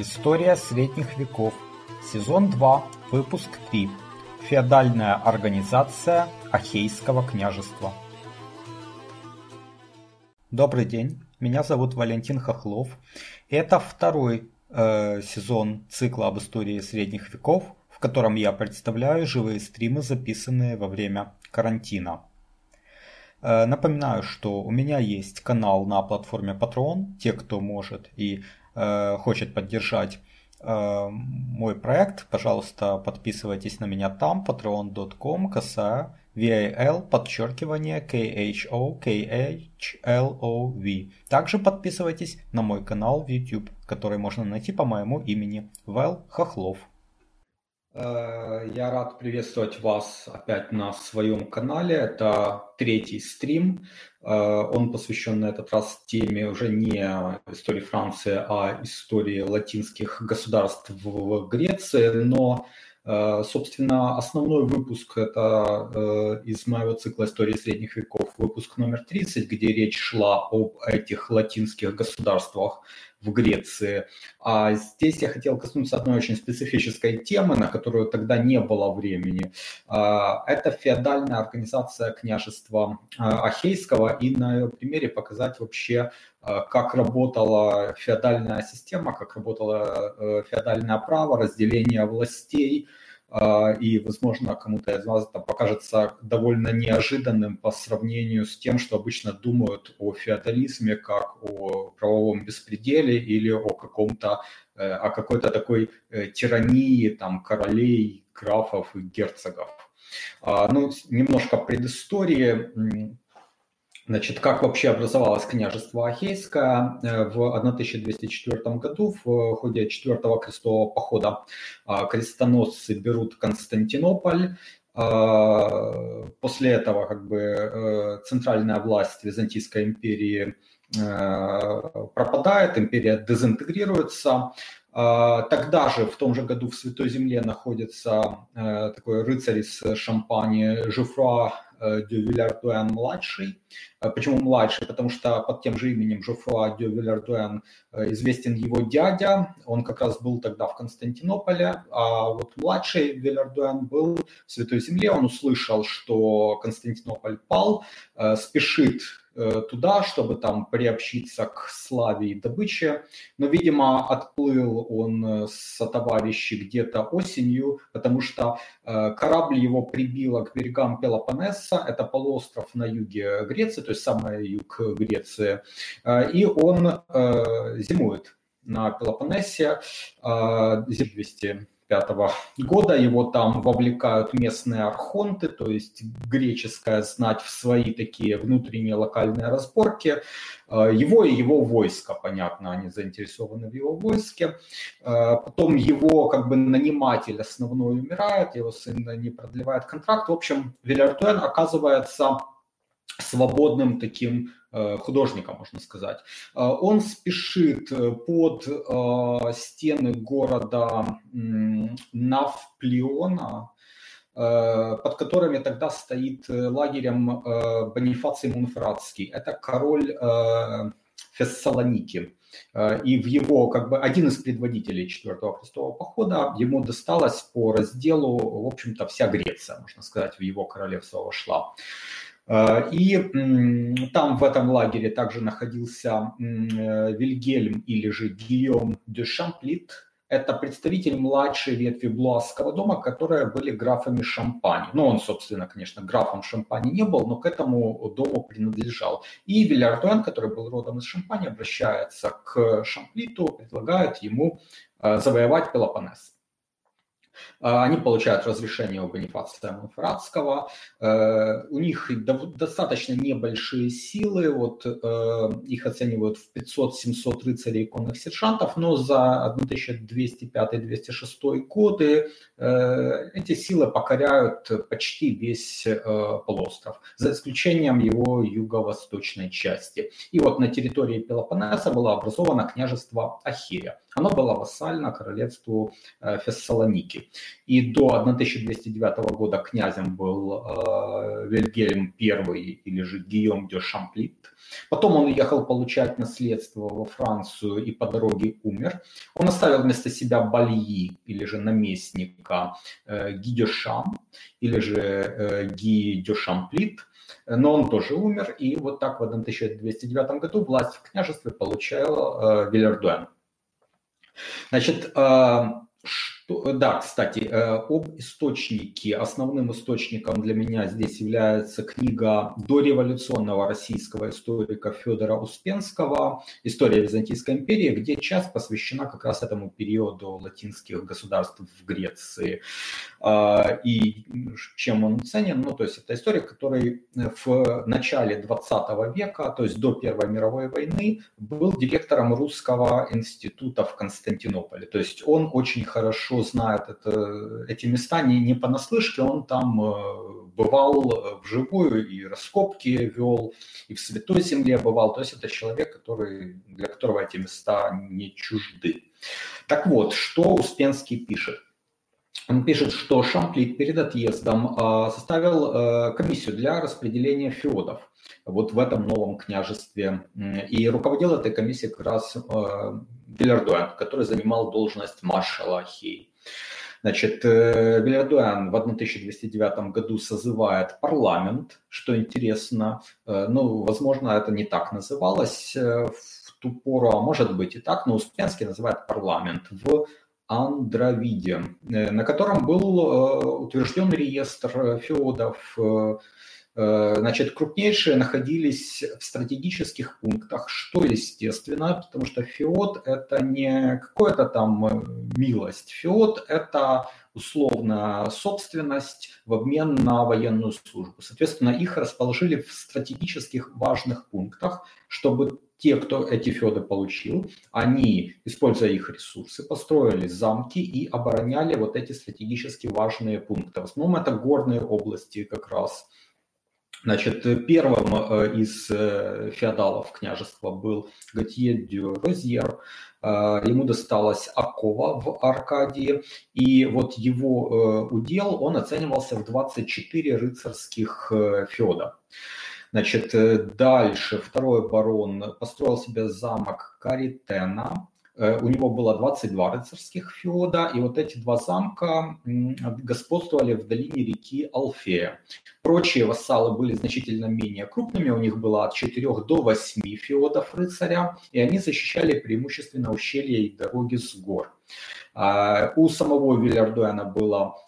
История средних веков. Сезон 2. Выпуск 3. Феодальная организация Ахейского княжества. Добрый день, меня зовут Валентин Хохлов. Это второй э, сезон цикла об истории средних веков, в котором я представляю живые стримы, записанные во время карантина. Э, напоминаю, что у меня есть канал на платформе Patreon. Те, кто может и хочет поддержать э, мой проект, пожалуйста, подписывайтесь на меня там, patreon.com, косая VAL, подчеркивание KHO, KHLOV. Также подписывайтесь на мой канал в YouTube, который можно найти по моему имени Вэл Хохлов. Э, я рад приветствовать вас опять на своем канале. Это третий стрим. Э, он посвящен на этот раз теме уже не истории Франции, а истории латинских государств в Греции. Но, э, собственно, основной выпуск это из моего цикла истории средних веков, выпуск номер 30, где речь шла об этих латинских государствах в Греции. А здесь я хотел коснуться одной очень специфической темы, на которую тогда не было времени. А, это феодальная организация княжества а, Ахейского и на ее примере показать вообще, а, как работала феодальная система, как работало э, феодальное право, разделение властей – и, возможно, кому-то из вас это покажется довольно неожиданным по сравнению с тем, что обычно думают о феодализме как о правовом беспределе или о каком-то, э, о какой-то такой э, тирании там королей, графов и герцогов. А, ну, немножко предыстории Значит, как вообще образовалось княжество Ахейское э, в 1204 году в ходе четвертого крестового похода а, крестоносцы берут Константинополь, а, После этого как бы э, центральная власть Византийской империи э, пропадает, империя дезинтегрируется. А, тогда же, в том же году, в Святой Земле находится такой рыцарь из Шампани Жуфруа де Вильярдуэн младший. Э, почему младший? Потому что под тем же именем Жофруа де Вильярдуэн э, известен его дядя. Он как раз был тогда в Константинополе. А вот младший Вильярдуэн был в Святой Земле. Он услышал, что Константинополь пал, э, спешит Э, туда, чтобы там приобщиться к славе и добыче. Но, видимо, отплыл он э, со товарищи где-то осенью, потому что э, корабль его прибило к берегам Пелопоннеса, это полуостров на юге Греции, то есть самый юг Греции, и он зимует на Пелопоннесе, 200 1995 года. Его там вовлекают местные архонты, то есть греческая знать в свои такие внутренние локальные разборки. Э, его и его войско, понятно, они заинтересованы в его войске. Э, потом его как бы наниматель основной умирает, его сын не продлевает контракт. В общем, Вильяртуэн оказывается свободным таким Э, художника, можно сказать. Э, он спешит э, под стены города Навплиона, под которыми тогда стоит лагерем Бонифаций Мунфрадский. Это король Фессалоники. И в его, как бы, один из предводителей четвертого крестового похода, ему досталось по разделу, в общем-то, вся Греция, можно сказать, в его королевство вошла. Э, и там в этом лагере также находился э, Вильгельм или же Гийом де Шамплит. Это представитель младшей ветви Блуасского дома, которые были графами Шампани. Ну, он, собственно, конечно, графом Шампани не был, но к этому дому принадлежал. И Вильярдуэн, который был родом из Шампани, обращается к Шамплиту, предлагает ему э, завоевать Пелопоннес. А, они получают разрешение у Бонифация Монферратского. Э, у них достаточно небольшие силы, вот э, их оценивают в 500-700 рыцарей и конных сержантов, но за 1205-206 годы э, эти силы покоряют почти весь полуостров, за исключением его юго-восточной части. И вот на территории Пелопоннеса было образовано княжество Ахирия. Оно было вассально королевству Фессалоники. И до 1209 года князем был э, Вильгельм I или же Гийом де Шамплит. Потом он уехал получать наследство во Францию и по дороге умер. Он оставил вместо себя Бальи или же наместника э, Ги де Шам или же э, Ги де Шамплит но он тоже умер, и вот так в 1209 году власть в княжестве получал э, Вильердуэн. Значит, э, что, да, кстати, э, об источнике. Основным источником для меня здесь является книга дореволюционного российского историка Федора Успенского «История Византийской империи», где часть посвящена как раз этому периоду латинских государств в Греции. Э, и чем он ценен? Ну, то есть это историк, который в начале 20 века, то есть до Первой мировой войны, был директором Русского института в Константинополе. То есть он очень хорошо знает это, эти места не, не понаслышке, он там э, бывал вживую и раскопки вел, и в Святой Земле бывал. То есть это человек, который, для которого эти места не чужды. Так вот, что Успенский пишет? Он пишет, что Шамплит перед отъездом э, составил э, комиссию для распределения феодов вот в этом новом княжестве. И руководил этой комиссией как раз Вильярдуэн, который занимал должность маршала Хей. Значит, Вильярдуэн в 1209 году созывает парламент, что интересно. Э, ну, возможно, это не так называлось э, в ту пору, а может быть и так, но Успенский называет парламент в Андровиде, э, на котором был утвержден реестр феодов, Э, значит, крупнейшие находились в стратегических пунктах, что естественно, потому что ФИОТ – это не какая-то там э, милость. ФИОТ – это условно собственность в обмен на военную службу. Соответственно, их расположили в стратегических важных пунктах, чтобы те, кто эти феоды получил, они, используя их ресурсы, построили замки и обороняли вот эти стратегически важные пункты. В основном это горные области как раз – Значит, первым э, из э, феодалов княжества был Готье дю Розьер. Э, ему досталась Акова в Аркадии, и вот его удел, он оценивался в 24 рыцарских феода. Значит, дальше второй барон построил себе замок Каритена, у него было 22 рыцарских феода, и вот эти два замка господствовали в долине реки Алфея. Прочие вассалы были значительно менее крупными, у них было от 4 до 8 феодов рыцаря, и они защищали преимущественно ущелья и дороги с гор. А, у самого Вильярдуэна было Э,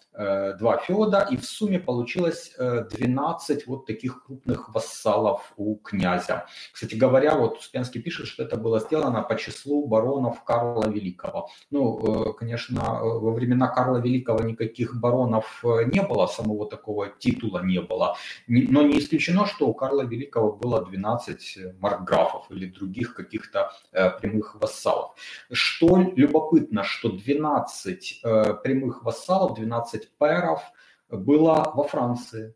два феода, и в сумме получилось 12 э, вот таких крупных вассалов у князя. Кстати говоря, вот Успенский пишет, что это было сделано по числу баронов Карла Великого. Ну, э, конечно, во времена Карла Великого никаких баронов не было, самого такого титула не было, но не исключено, что у Карла Великого было 12 маркграфов или других каких-то прямых вассалов. Что любопытно, что 12 прямых вассалов, 12 12 пэров было во Франции.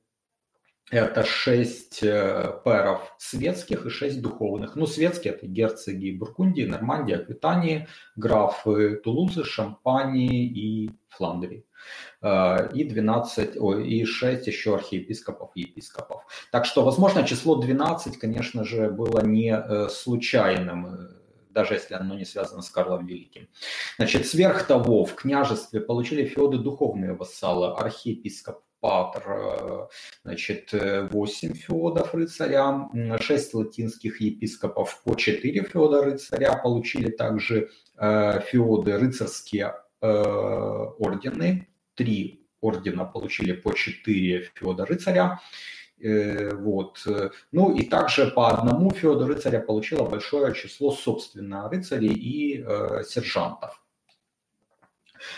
Это 6 э, пэров светских и 6 духовных. Ну, светские это герцоги Бургундии, Нормандии, Аквитании, графы Тулузы, Шампании и Фландрии. Э, и 12, ой, и 6 еще архиепископов и епископов. Так что, возможно, число 12, конечно же, было не э, случайным даже если оно не связано с Карлом Великим. Значит, сверх того, в княжестве получили феоды духовные вассалы, архиепископ Патр, э, значит, 8 феодов рыцаря, 6 латинских епископов по 4 феода рыцаря, получили также э, феоды рыцарские э, ордены, 3 ордена получили по 4 феода рыцаря, Э, вот. Ну и также по одному Феоду рыцаря получило большое число собственно рыцарей и э, сержантов.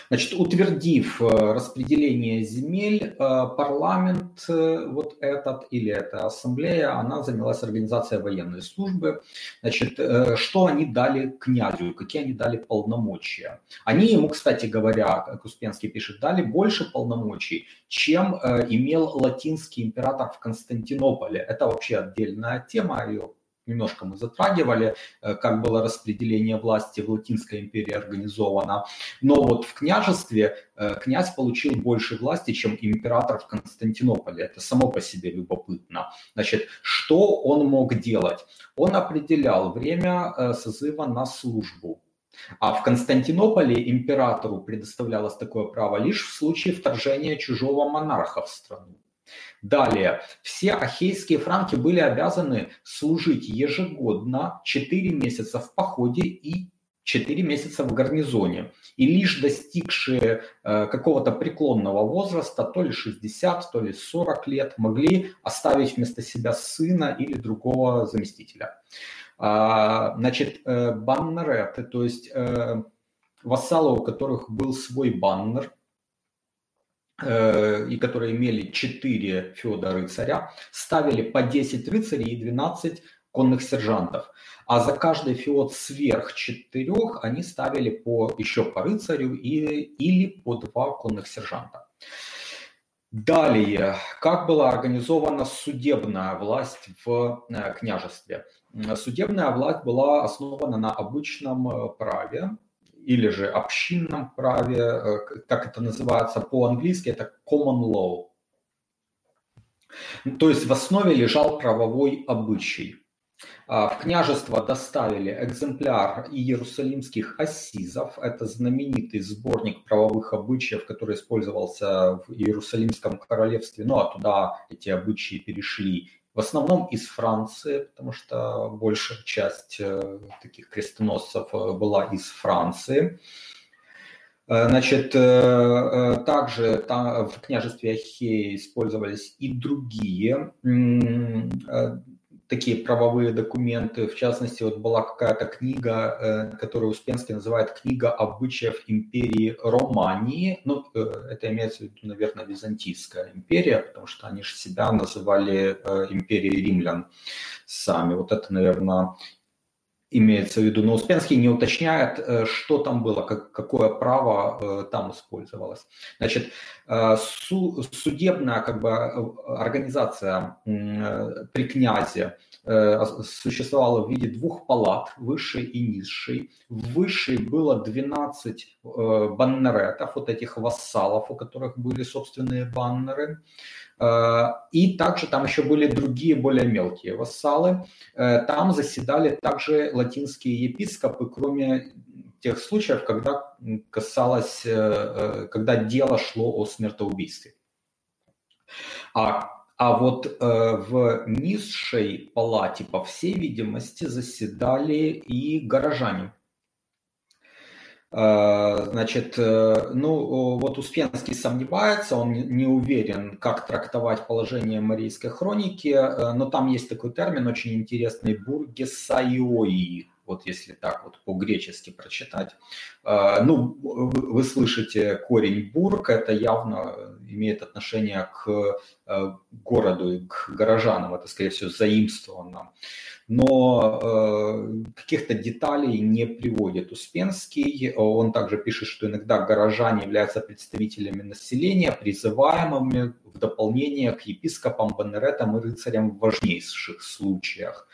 Значит, утвердив э, распределение земель, э, парламент э, вот этот или эта ассамблея, она занялась организацией военной службы. Значит, что они дали князю, какие они дали полномочия? Они ему, кстати говоря, как Успенский пишет, дали больше полномочий, чем имел латинский император в Константинополе. Это вообще отдельная тема, ее немножко мы затрагивали, э, как было распределение власти в Латинской империи организовано. Но вот в княжестве э, князь получил больше власти, чем император в Константинополе. Это само по себе любопытно. Значит, что он мог делать? Он определял время э, созыва на службу. А в Константинополе императору предоставлялось такое право лишь в случае вторжения чужого монарха в страну. Далее, все ахейские франки были обязаны служить ежегодно 4 месяца в походе и 4 месяца в гарнизоне. И лишь достигшие э, какого-то преклонного возраста, то ли 60, то ли 40 лет, могли оставить вместо себя сына или другого заместителя. А, значит, э, баннереты, то есть э, вассалы, у которых был свой баннер, и которые имели 4 феода рыцаря, ставили по 10 рыцарей и 12 конных сержантов. А за каждый феод сверх четырех они ставили по, еще по рыцарю и, или по два конных сержанта. Далее, как была организована судебная власть в э, княжестве? Судебная власть была основана на обычном э, праве, или же общинном праве, э, как это называется по-английски, это common law. То есть в основе лежал правовой обычай. А, в княжество доставили экземпляр иерусалимских ассизов. Это знаменитый сборник правовых обычаев, который использовался в Иерусалимском королевстве. Ну а туда эти обычаи перешли в основном из Франции, потому что большая часть э, таких крестоносцев э, была из Франции. Э, значит, также там в княжестве Ахеи использовались и другие такие правовые документы. В частности, вот была какая-то книга, э, которую Успенский называет «Книга обычаев империи Романии». Ну, э, это имеется в виду, наверное, Византийская империя, потому что они же себя называли э, империей римлян сами. Вот это, наверное, имеется в виду. Но Успенский не уточняет, э, что там было, как, какое право э, там использовалось. Значит, э, су, судебная как бы, организация при князе существовала в виде двух палат, высшей и низшей. В высшей было 12 баннеретов, вот этих вассалов, у которых были собственные баннеры. Э, и также там еще были другие более мелкие вассалы. Э, там заседали также латинские епископы, кроме тех случаев, когда касалось, э, когда дело шло о смертоубийстве. А, а вот в низшей палате, по всей видимости, заседали и горожане. Э, значит, э, ну вот Успенский сомневается, он не уверен, как трактовать положение Марийской хроники, э, но там есть такой термин очень интересный – бургесайои, вот если так вот по-гречески прочитать. Ну, вы слышите корень бург, это явно имеет отношение к городу и к горожанам, это, скорее всего, заимствовано но э, каких-то деталей не приводит Успенский. Он также пишет, что иногда горожане являются представителями населения, призываемыми в дополнение к епископам, банеретам и рыцарям в важнейших случаях.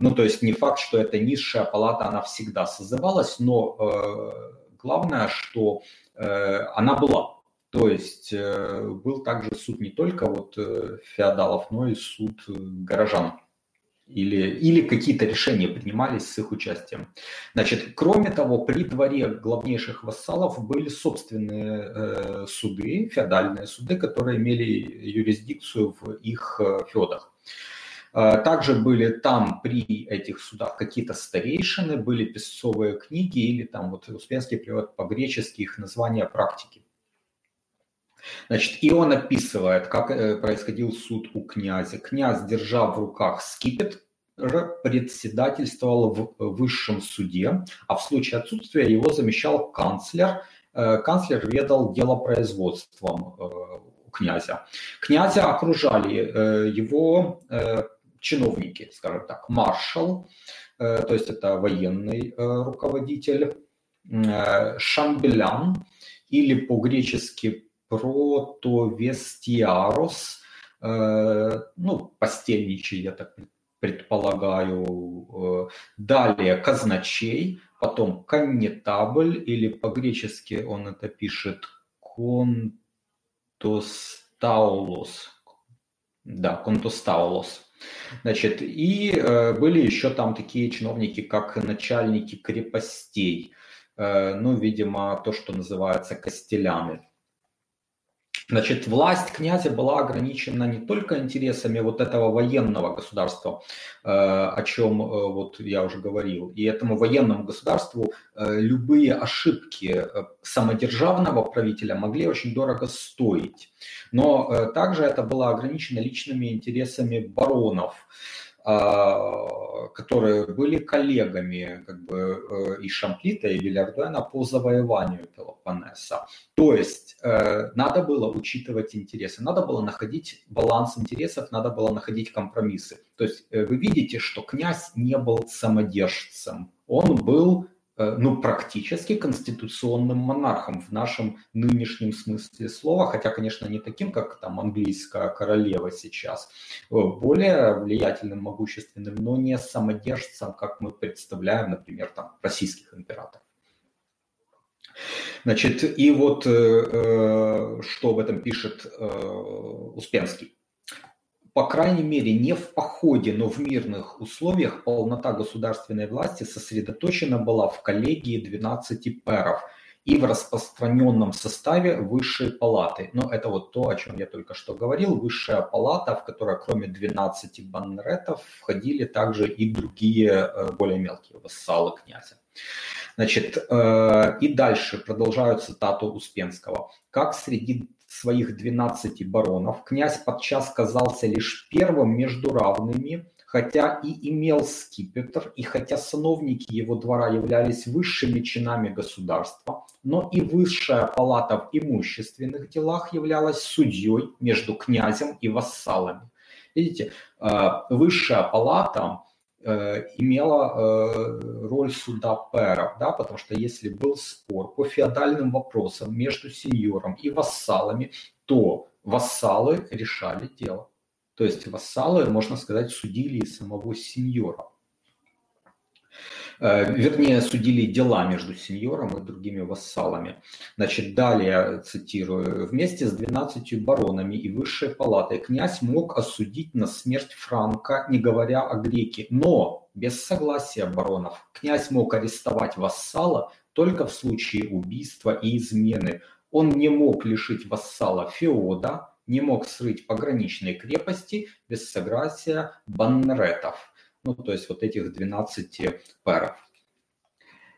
Ну, то есть не факт, что эта низшая палата, она всегда созывалась, но э, главное, что э, она была. То есть э, был также суд не только вот э, феодалов, но и суд э, горожан или, или какие-то решения принимались с их участием. Значит, кроме того, при дворе главнейших вассалов были собственные э, суды, феодальные суды, которые имели юрисдикцию в их э, феодах. Также были там при этих судах какие-то старейшины, были песцовые книги или там вот Успенский перевод по-гречески их названия практики. Значит, и он описывает, как э, происходил суд у князя. Князь, держа в руках скипет, председательствовал в высшем суде, а в случае отсутствия его замещал канцлер. Э, канцлер ведал делопроизводством э, князя. Князя окружали его чиновники, скажем так, маршал, то есть это военный руководитель, шамбелян или по-гречески протовестиарос, э, ну, постельничий, я так предполагаю. Далее казначей, потом коннетабль, или по-гречески он это пишет контостаулос. Да, контостаулос. Значит, и э, были еще там такие чиновники, как начальники крепостей. Э, ну, видимо, то, что называется костеляны. Значит, власть князя была ограничена не только интересами вот этого военного государства, э, о чем э, вот я уже говорил, и этому военному государству э, любые ошибки самодержавного правителя могли очень дорого стоить. Но также это было ограничено личными интересами баронов. А, которые были коллегами как бы, э, и Шамплита, и Вильярдуэна по завоеванию Пелопоннеса. То есть э, надо было учитывать интересы, надо было находить баланс интересов, надо было находить компромиссы. То есть э, вы видите, что князь не был самодержцем, он был ну, практически конституционным монархом в нашем нынешнем смысле слова, хотя, конечно, не таким, как там английская королева сейчас, э, более влиятельным, могущественным, но не самодержцем, как мы представляем, например, там, российских императоров. Значит, и вот э, э что об этом пишет э, Успенский по крайней мере, не в походе, но в мирных условиях полнота государственной власти сосредоточена была в коллегии 12 пэров и в распространенном составе высшей палаты. Но это вот то, о чем я только что говорил. Высшая палата, в которой кроме 12 баннеретов входили также и другие э, более мелкие вассалы князя. Значит, э, и дальше продолжаю цитату Успенского. Как среди своих 12 баронов князь подчас казался лишь первым между равными, хотя и имел скипетр, и хотя сановники его двора являлись высшими чинами государства, но и высшая палата в имущественных делах являлась судьей между князем и вассалами. Видите, э, высшая палата Э, имела э, роль суда пэров, да, потому что если был спор по феодальным вопросам между сеньором и вассалами, то вассалы решали дело. То есть вассалы, можно сказать, судили самого сеньора. Э, вернее, судили дела между сеньором и другими вассалами. Значит, далее, цитирую, «Вместе с двенадцатью баронами и высшей палатой князь мог осудить на смерть Франка, не говоря о греке, но без согласия баронов. Князь мог арестовать вассала только в случае убийства и измены. Он не мог лишить вассала феода, не мог срыть пограничные крепости без согласия баннеретов ну, то есть вот этих 12 паров.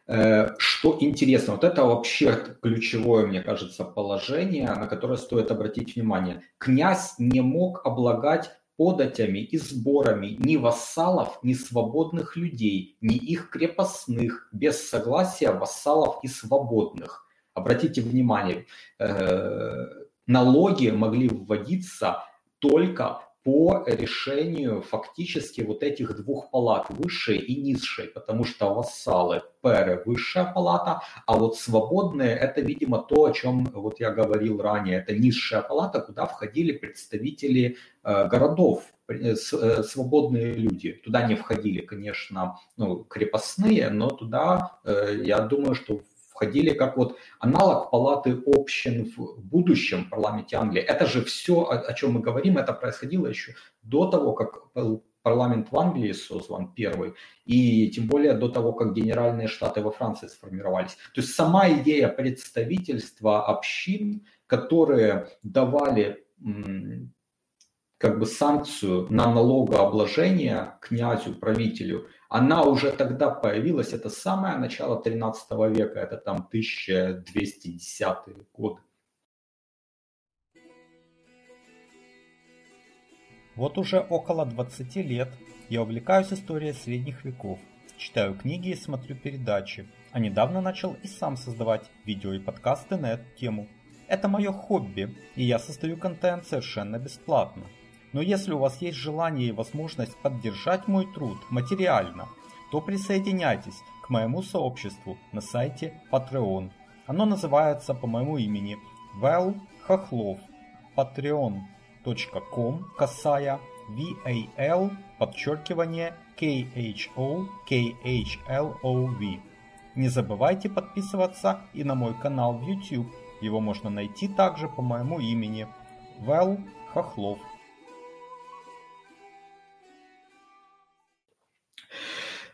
Э, что интересно, вот это вообще ключевое, мне кажется, положение, на которое стоит обратить внимание. Князь не мог облагать податями и сборами ни вассалов, ни свободных людей, ни их крепостных, без согласия вассалов и свободных. Обратите внимание, э, налоги могли вводиться только по решению фактически вот этих двух палат, высшей и низшей, потому что вассалы перы высшая палата, а вот свободные это, видимо, то, о чем вот я говорил ранее, это низшая палата, куда входили представители э, городов, э, э, свободные люди. Туда не входили, конечно, ну, крепостные, но туда, э, я думаю, что входили как вот аналог палаты общин в будущем парламенте Англии. Это же все, о, о чем мы говорим, это происходило еще до того, как парламент в Англии создан первый, и тем более до того, как генеральные штаты во Франции сформировались. То есть сама идея представительства общин, которые давали как бы санкцию на налогообложение князю, правителю, она уже тогда появилась, это самое начало 13 века, это там 1210 год. Вот уже около 20 лет я увлекаюсь историей средних веков, читаю книги и смотрю передачи, а недавно начал и сам создавать видео и подкасты на эту тему. Это мое хобби, и я создаю контент совершенно бесплатно. Но если у вас есть желание и возможность поддержать мой труд материально, то присоединяйтесь к моему сообществу на сайте Patreon. Оно называется по моему имени Вэл Хохлов. patreon.com касая VAL подчеркивание K-H-O-K-H-L-O-V. Не забывайте подписываться и на мой канал в YouTube. Его можно найти также по моему имени Вэл Хохлов.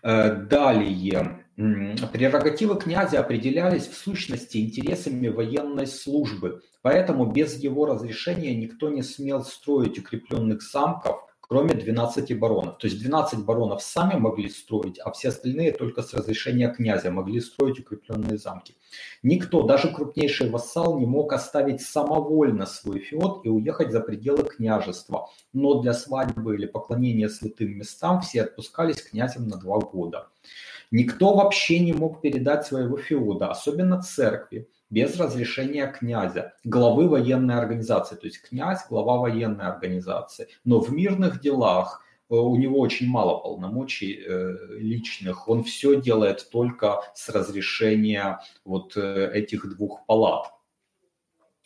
Далее. Прерогативы князя определялись в сущности интересами военной службы, поэтому без его разрешения никто не смел строить укрепленных замков, кроме 12 баронов. То есть 12 баронов сами могли строить, а все остальные только с разрешения князя могли строить укрепленные замки. Никто, даже крупнейший вассал, не мог оставить самовольно свой феод и уехать за пределы княжества. Но для свадьбы или поклонения святым местам все отпускались князем на два года. Никто вообще не мог передать своего феода, особенно церкви, без разрешения князя, главы военной организации. То есть князь – глава военной организации. Но в мирных делах э, у него очень мало полномочий э, личных. Он все делает только с разрешения вот э, этих двух палат.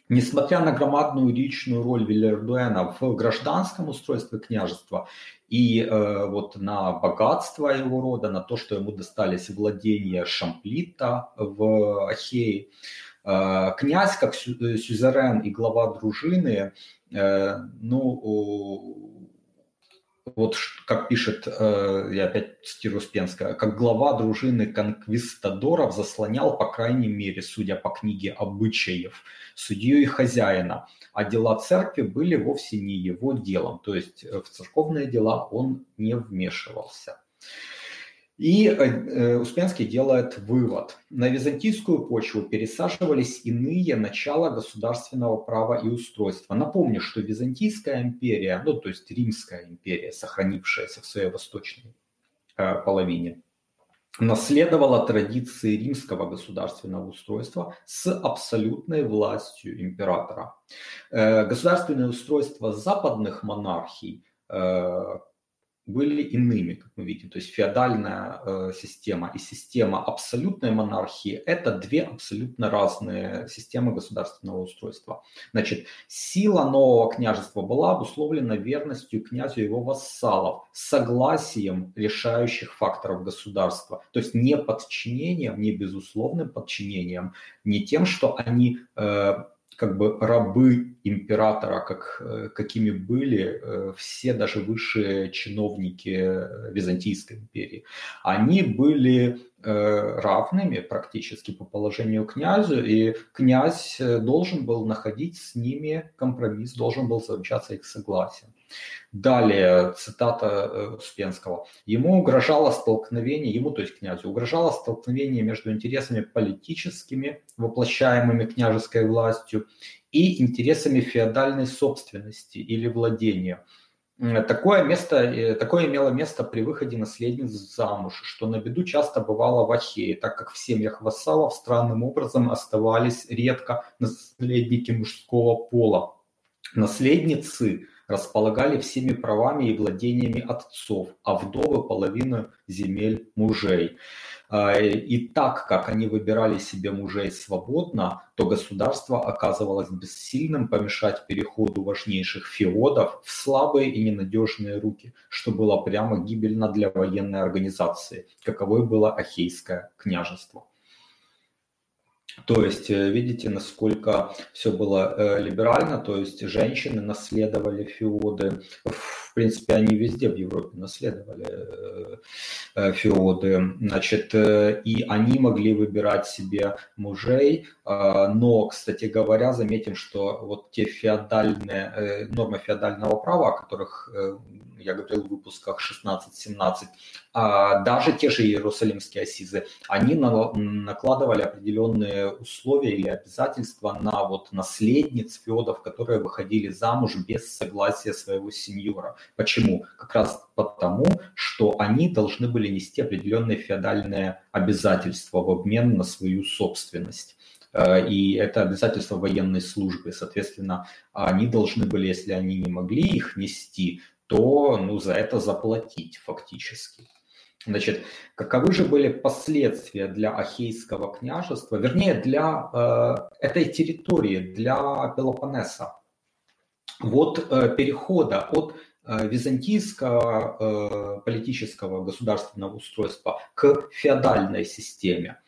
Несмотря на громадную личную роль Вильердуэна в гражданском устройстве княжества и э, вот на богатство его рода, на то, что ему достались владения Шамплита в Ахее, князь как сю- сюзерен и глава дружины, э, ну, вот как пишет, э, я опять цитирую Успенская, как глава дружины конквистадоров заслонял, по крайней мере, судя по книге обычаев, судью и хозяина, а дела церкви были вовсе не его делом, то есть э, в церковные дела он не вмешивался. И э, э, Успенский делает вывод. На византийскую почву пересаживались иные начала государственного права и устройства. Напомню, что Византийская империя, ну то есть Римская империя, сохранившаяся в своей восточной э, половине, наследовала традиции римского государственного устройства с абсолютной властью императора. Государственное устройство западных монархий были иными, как мы видим. То есть феодальная э, система и система абсолютной монархии – это две абсолютно разные системы государственного устройства. Значит, сила нового княжества была обусловлена верностью князю его вассалов, согласием решающих факторов государства. То есть не подчинением, не безусловным подчинением, не тем, что они э, как бы рабы императора, как, э, какими были э, все даже высшие чиновники э, Византийской империи. Они были равными практически по положению князю, и князь должен был находить с ними компромисс, должен был заключаться их согласием. Далее, цитата э, Успенского. Ему угрожало столкновение, ему, то есть князю, угрожало столкновение между интересами политическими, воплощаемыми княжеской властью, и интересами феодальной собственности или владения. Такое, место, э, такое имело место при выходе наследниц замуж, что на беду часто бывало в Ахее, так как в семьях вассалов странным образом оставались редко наследники мужского пола. Наследницы располагали всеми правами и владениями отцов, а вдовы – половину земель мужей. А, и так как они выбирали себе мужей свободно, то государство оказывалось бессильным помешать переходу важнейших феодов в слабые и ненадежные руки, что было прямо гибельно для военной организации, каковой было Ахейское княжество. То есть, э, видите, насколько все было э, либерально, то есть женщины наследовали феоды, в принципе, они везде в Европе наследовали э, феоды, значит, и они могли выбирать себе мужей, но, кстати говоря, заметим, что вот те феодальные, нормы феодального права, о которых я говорил в выпусках 16-17, а даже те же Иерусалимские ассизы, они накладывали определенные условия или обязательства на вот наследниц феодов, которые выходили замуж без согласия своего сеньора. Почему? Как раз потому, что они должны были нести определенные феодальные обязательства в обмен на свою собственность э, и это обязательство военной службы. Соответственно, они должны были, если они не могли их нести, то ну, за это заплатить фактически. Значит, каковы же были последствия для Ахейского княжества, вернее, для э, этой территории, для Пелопоннеса? Вот э, перехода от византийского политического государственного устройства к феодальной системе.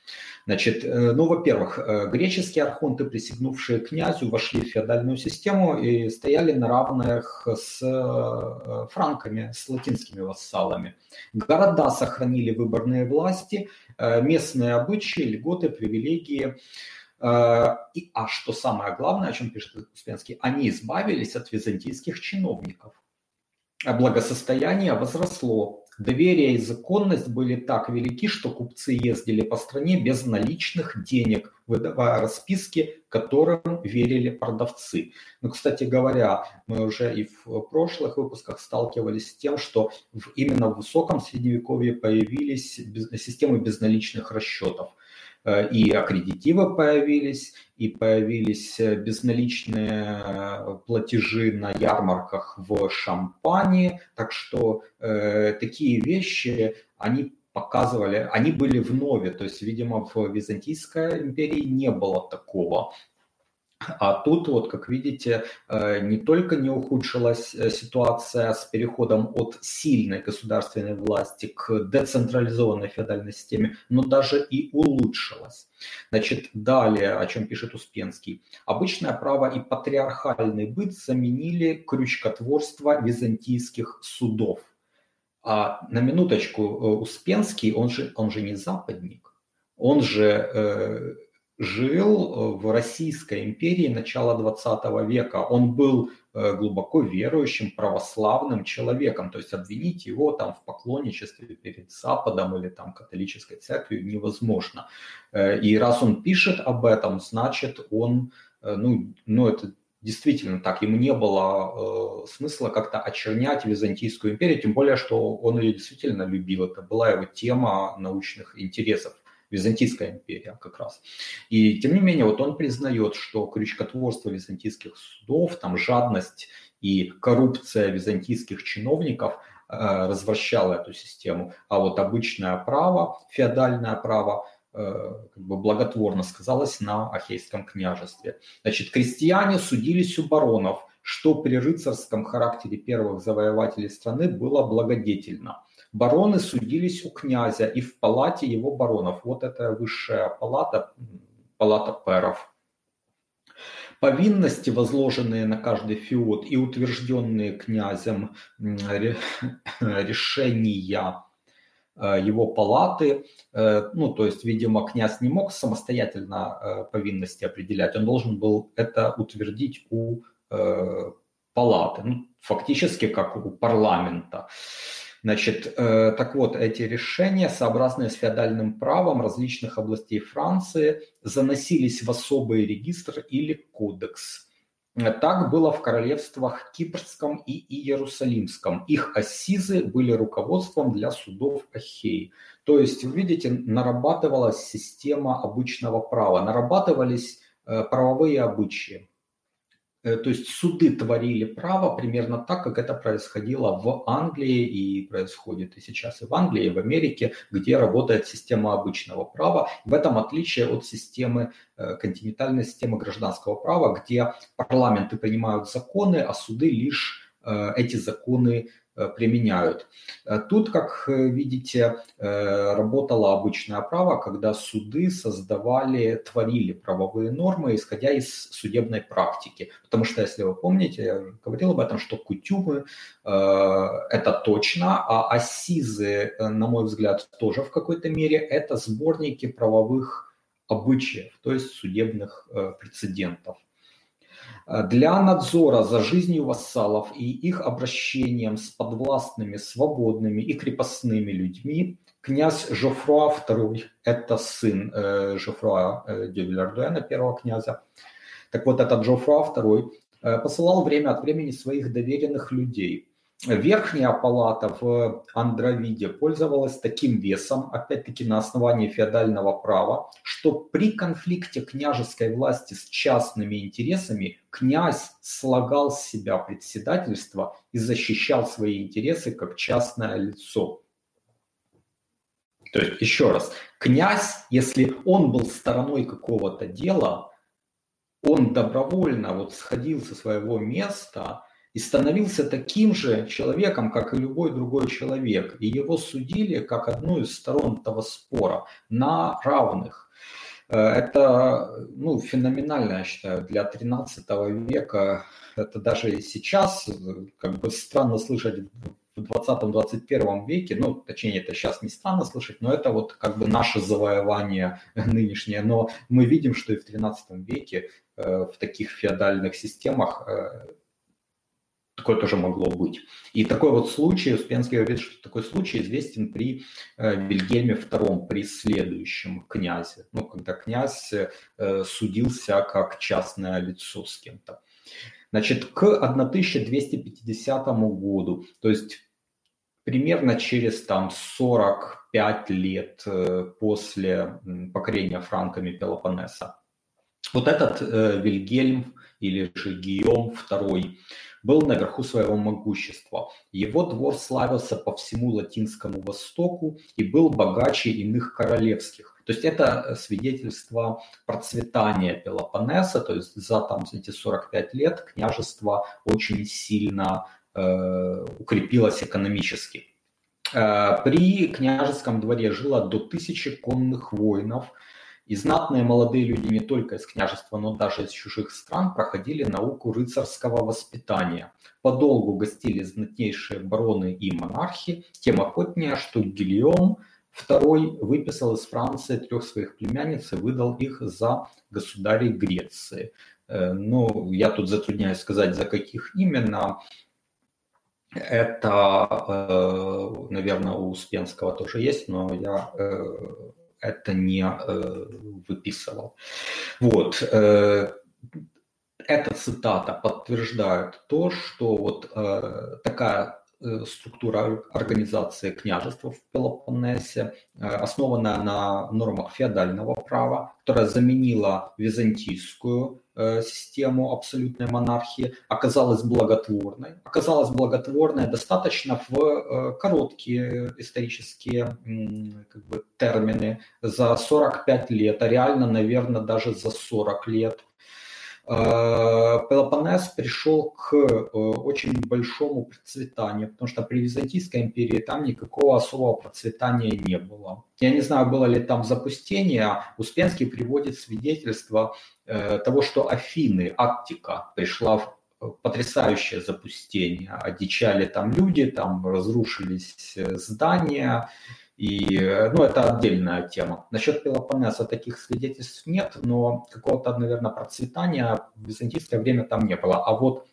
Значит, э, ну, во-первых, э, греческие архонты, присягнувшие князю, вошли в феодальную систему и стояли на равных с э, франками, с латинскими вассалами. Города сохранили выборные власти, местные обычаи, льготы, привилегии. И, а что самое главное, о чем пишет Успенский, они избавились от византийских чиновников. А благосостояние возросло, Доверие и законность были так велики, что купцы ездили по стране без наличных денег, выдавая расписки, которым верили продавцы. Но, кстати говоря, мы уже и в прошлых выпусках сталкивались с тем, что именно в высоком средневековье появились системы безналичных расчетов – Э, и аккредитивы появились, и появились э, безналичные э, платежи на ярмарках в Шампане. Так что э, такие вещи, они показывали, они были в нове, то есть, видимо, в Византийской империи не было такого. А тут, вот, как видите, э, не только не ухудшилась э, ситуация с переходом от сильной государственной власти к децентрализованной феодальной системе, но даже и улучшилась. Значит, далее, о чем пишет Успенский. Обычное право и патриархальный быт заменили крючкотворство византийских судов. А на минуточку, э, Успенский, он же, он же не западник, он же жил э, в Российской империи начала 20 века. Он был э, глубоко верующим, православным человеком. То есть обвинить его там в поклонничестве перед Западом или там католической церковью невозможно. Э, и раз он пишет об этом, значит он, ну, ну это действительно так, ему не было э, смысла как-то очернять Византийскую империю, тем более, что он ее действительно любил. Это была его тема научных интересов. Византийская империя как раз. И тем не менее, вот он признает, что крючкотворство византийских судов, там жадность и коррупция византийских чиновников э, развращала эту систему, а вот обычное право, феодальное право, как бы благотворно сказалось на Ахейском княжестве. Значит, крестьяне судились у баронов, что при рыцарском характере первых завоевателей страны было благодетельно – Бароны судились у князя и в палате его баронов. Вот это высшая палата, палата перов. Повинности, возложенные на каждый феод и утвержденные князем решения э, его палаты, э, ну, то есть, видимо, князь не мог самостоятельно э, повинности определять, он должен был это утвердить у палаты, ну, фактически как у парламента. Значит, э, так вот, эти решения, сообразные с феодальным правом различных областей Франции, заносились в особый регистр или кодекс. Так было в королевствах Кипрском и Иерусалимском. Их ассизы были руководством для судов Ахеи. То есть, вы видите, нарабатывалась система обычного права, нарабатывались э, правовые обычаи. Э, то есть суды творили право примерно так, как это происходило в Англии и происходит и сейчас и в Англии, и в Америке, где работает система обычного права. В этом отличие от системы, э, континентальной системы гражданского права, где парламенты принимают законы, а суды лишь э, эти законы применяют. Э, тут, как э, видите, работало обычное право, когда суды создавали, творили правовые нормы, исходя из судебной практики. Потому что, если вы помните, я говорил об этом, что кутюмы – это точно, а ассизы, на мой взгляд, тоже в какой-то мере – это сборники правовых обычаев, то есть судебных прецедентов. Э, для надзора за жизнью вассалов и их обращением с подвластными, свободными и крепостными людьми князь Жофруа II, это сын э, Жофруа э, де Вильардуэна, первого князя, так вот этот Жофруа II э, посылал время от времени своих доверенных людей – Верхняя палата в Андровиде пользовалась таким весом, опять-таки на основании феодального права, что при конфликте княжеской власти с частными интересами князь слагал с себя председательство и защищал свои интересы как частное лицо. То есть, еще раз, князь, если он был стороной какого-то дела, он добровольно вот сходил со своего места и становился таким же человеком, как и любой другой человек. И его судили как одну из сторон этого спора на равных. Э, это ну, феноменально, я считаю, для 13 века. Это даже сейчас как бы странно слышать в 20-21 веке, ну, точнее, это сейчас не странно слышать, но это вот как бы наше завоевание нынешнее. Но мы видим, что и в 13 веке э, в таких феодальных системах э, такое тоже могло быть. И такой вот случай, Успенский говорит, что такой случай известен при э, Вильгельме II, при следующем князе. Ну, когда князь э, судился как частное лицо с кем-то. Значит, к 1250 году, то есть примерно через там 45 лет э, после покорения франками Пелопоннеса, вот этот э, Вильгельм или же Гийом II был наверху своего могущества. Его двор славился по всему Латинскому Востоку и был богаче иных королевских. То есть это свидетельство процветания Пелопоннеса, то есть за там, эти 45 лет княжество очень сильно э, укрепилось экономически. Э, при княжеском дворе жило до тысячи конных воинов – и знатные молодые люди не только из княжества, но даже из чужих стран проходили науку рыцарского воспитания. Подолгу гостили знатнейшие бароны и монархи, тем охотнее, что Гильом II выписал из Франции трех своих племянниц и выдал их за государей Греции. Э, ну, я тут затрудняюсь сказать, за каких именно. Это, э, наверное, у Успенского тоже есть, но я э, это не э, выписывал. Вот. Э, эта цитата подтверждает то, что вот э, такая структура организации княжества в Пелопоннесе, э, основанная на нормах феодального права, которая заменила византийскую э, систему абсолютной монархии, оказалась благотворной. Оказалась благотворной достаточно в короткие исторические как бы, термины, за 45 лет, а реально, наверное, даже за 40 лет Э, Пелопоннес пришел к э, очень большому процветанию, потому что при Византийской империи там никакого особого процветания не было. Я не знаю, было ли там запустение. Успенский приводит свидетельство э, того, что Афины, Аттика, пришла в потрясающее запустение. Одичали там люди, там разрушились здания, и, ну, это отдельная тема. Насчет Пелопоннеса таких свидетельств нет, но какого-то, наверное, процветания в византийское время там не было. А вот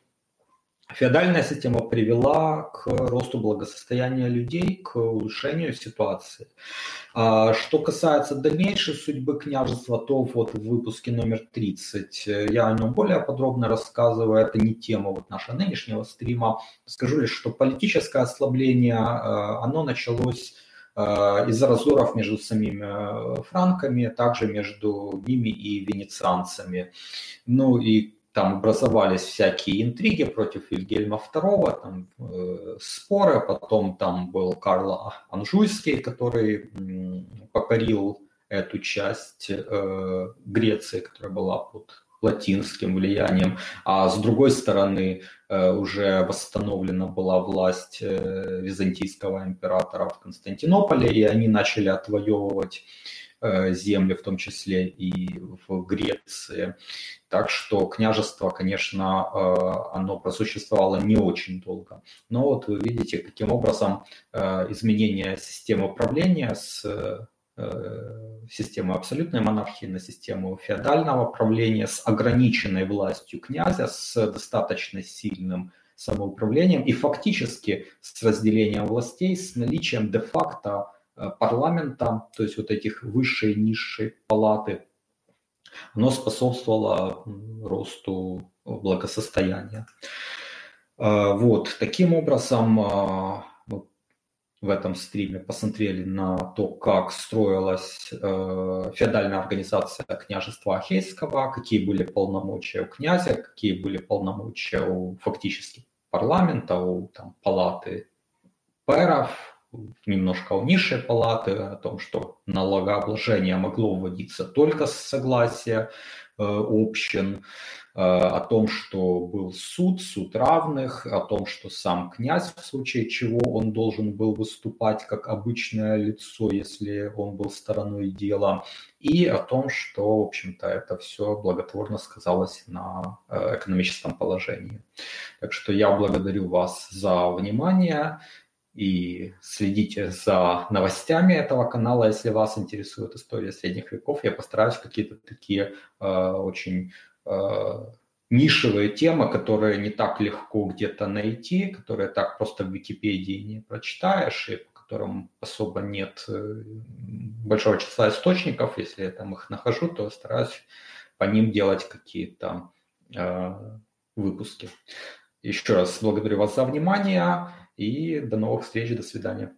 феодальная система привела к росту благосостояния людей, к улучшению ситуации. А что касается дальнейшей судьбы княжества, то вот в выпуске номер 30 я о нем более подробно рассказываю. Это не тема вот нашего нынешнего стрима. Скажу лишь, что политическое ослабление, а, оно началось Э, из-за раздоров между самими э, франками, также между ними и венецианцами. Ну и там образовались всякие интриги против Вильгельма II, там, э, споры, потом там был Карл Анжуйский, который э, покорил эту часть э, Греции, которая была под латинским влиянием, а с другой стороны э, уже восстановлена была власть э, византийского императора в Константинополе, и они начали отвоевывать э, земли, в том числе и в Греции. Так что княжество, конечно, оно просуществовало не очень долго. Но вот вы видите, каким образом изменение системы управления с Э, систему абсолютной монархии на систему феодального правления с ограниченной властью князя, с достаточно сильным самоуправлением и фактически с разделением властей, с наличием де-факто э, парламента, то есть вот этих высшей и низшей палаты, оно способствовало росту благосостояния. Э, вот, таким образом, в этом стриме посмотрели на то, как строилась э, феодальная организация княжества Ахейского, какие были полномочия у князя, какие были полномочия у фактически парламента, у там, палаты пэров, немножко у низшей палаты, о том, что налогообложение могло вводиться только с согласия э, общин, э, о том, что был суд, суд равных, о том, что сам князь в случае чего он должен был выступать как обычное лицо, если он был стороной дела, и о том, что, в общем-то, это все благотворно сказалось на э, экономическом положении. Так что я благодарю вас за внимание и следите за новостями этого канала, если вас интересует история средних веков. Я постараюсь какие-то такие э, очень э, нишевые темы, которые не так легко где-то найти, которые так просто в Википедии не прочитаешь, и по которым особо нет э, большого числа источников. Если я там их нахожу, то стараюсь по ним делать какие-то э, выпуски. Еще раз благодарю вас за внимание и до новых встреч, до свидания.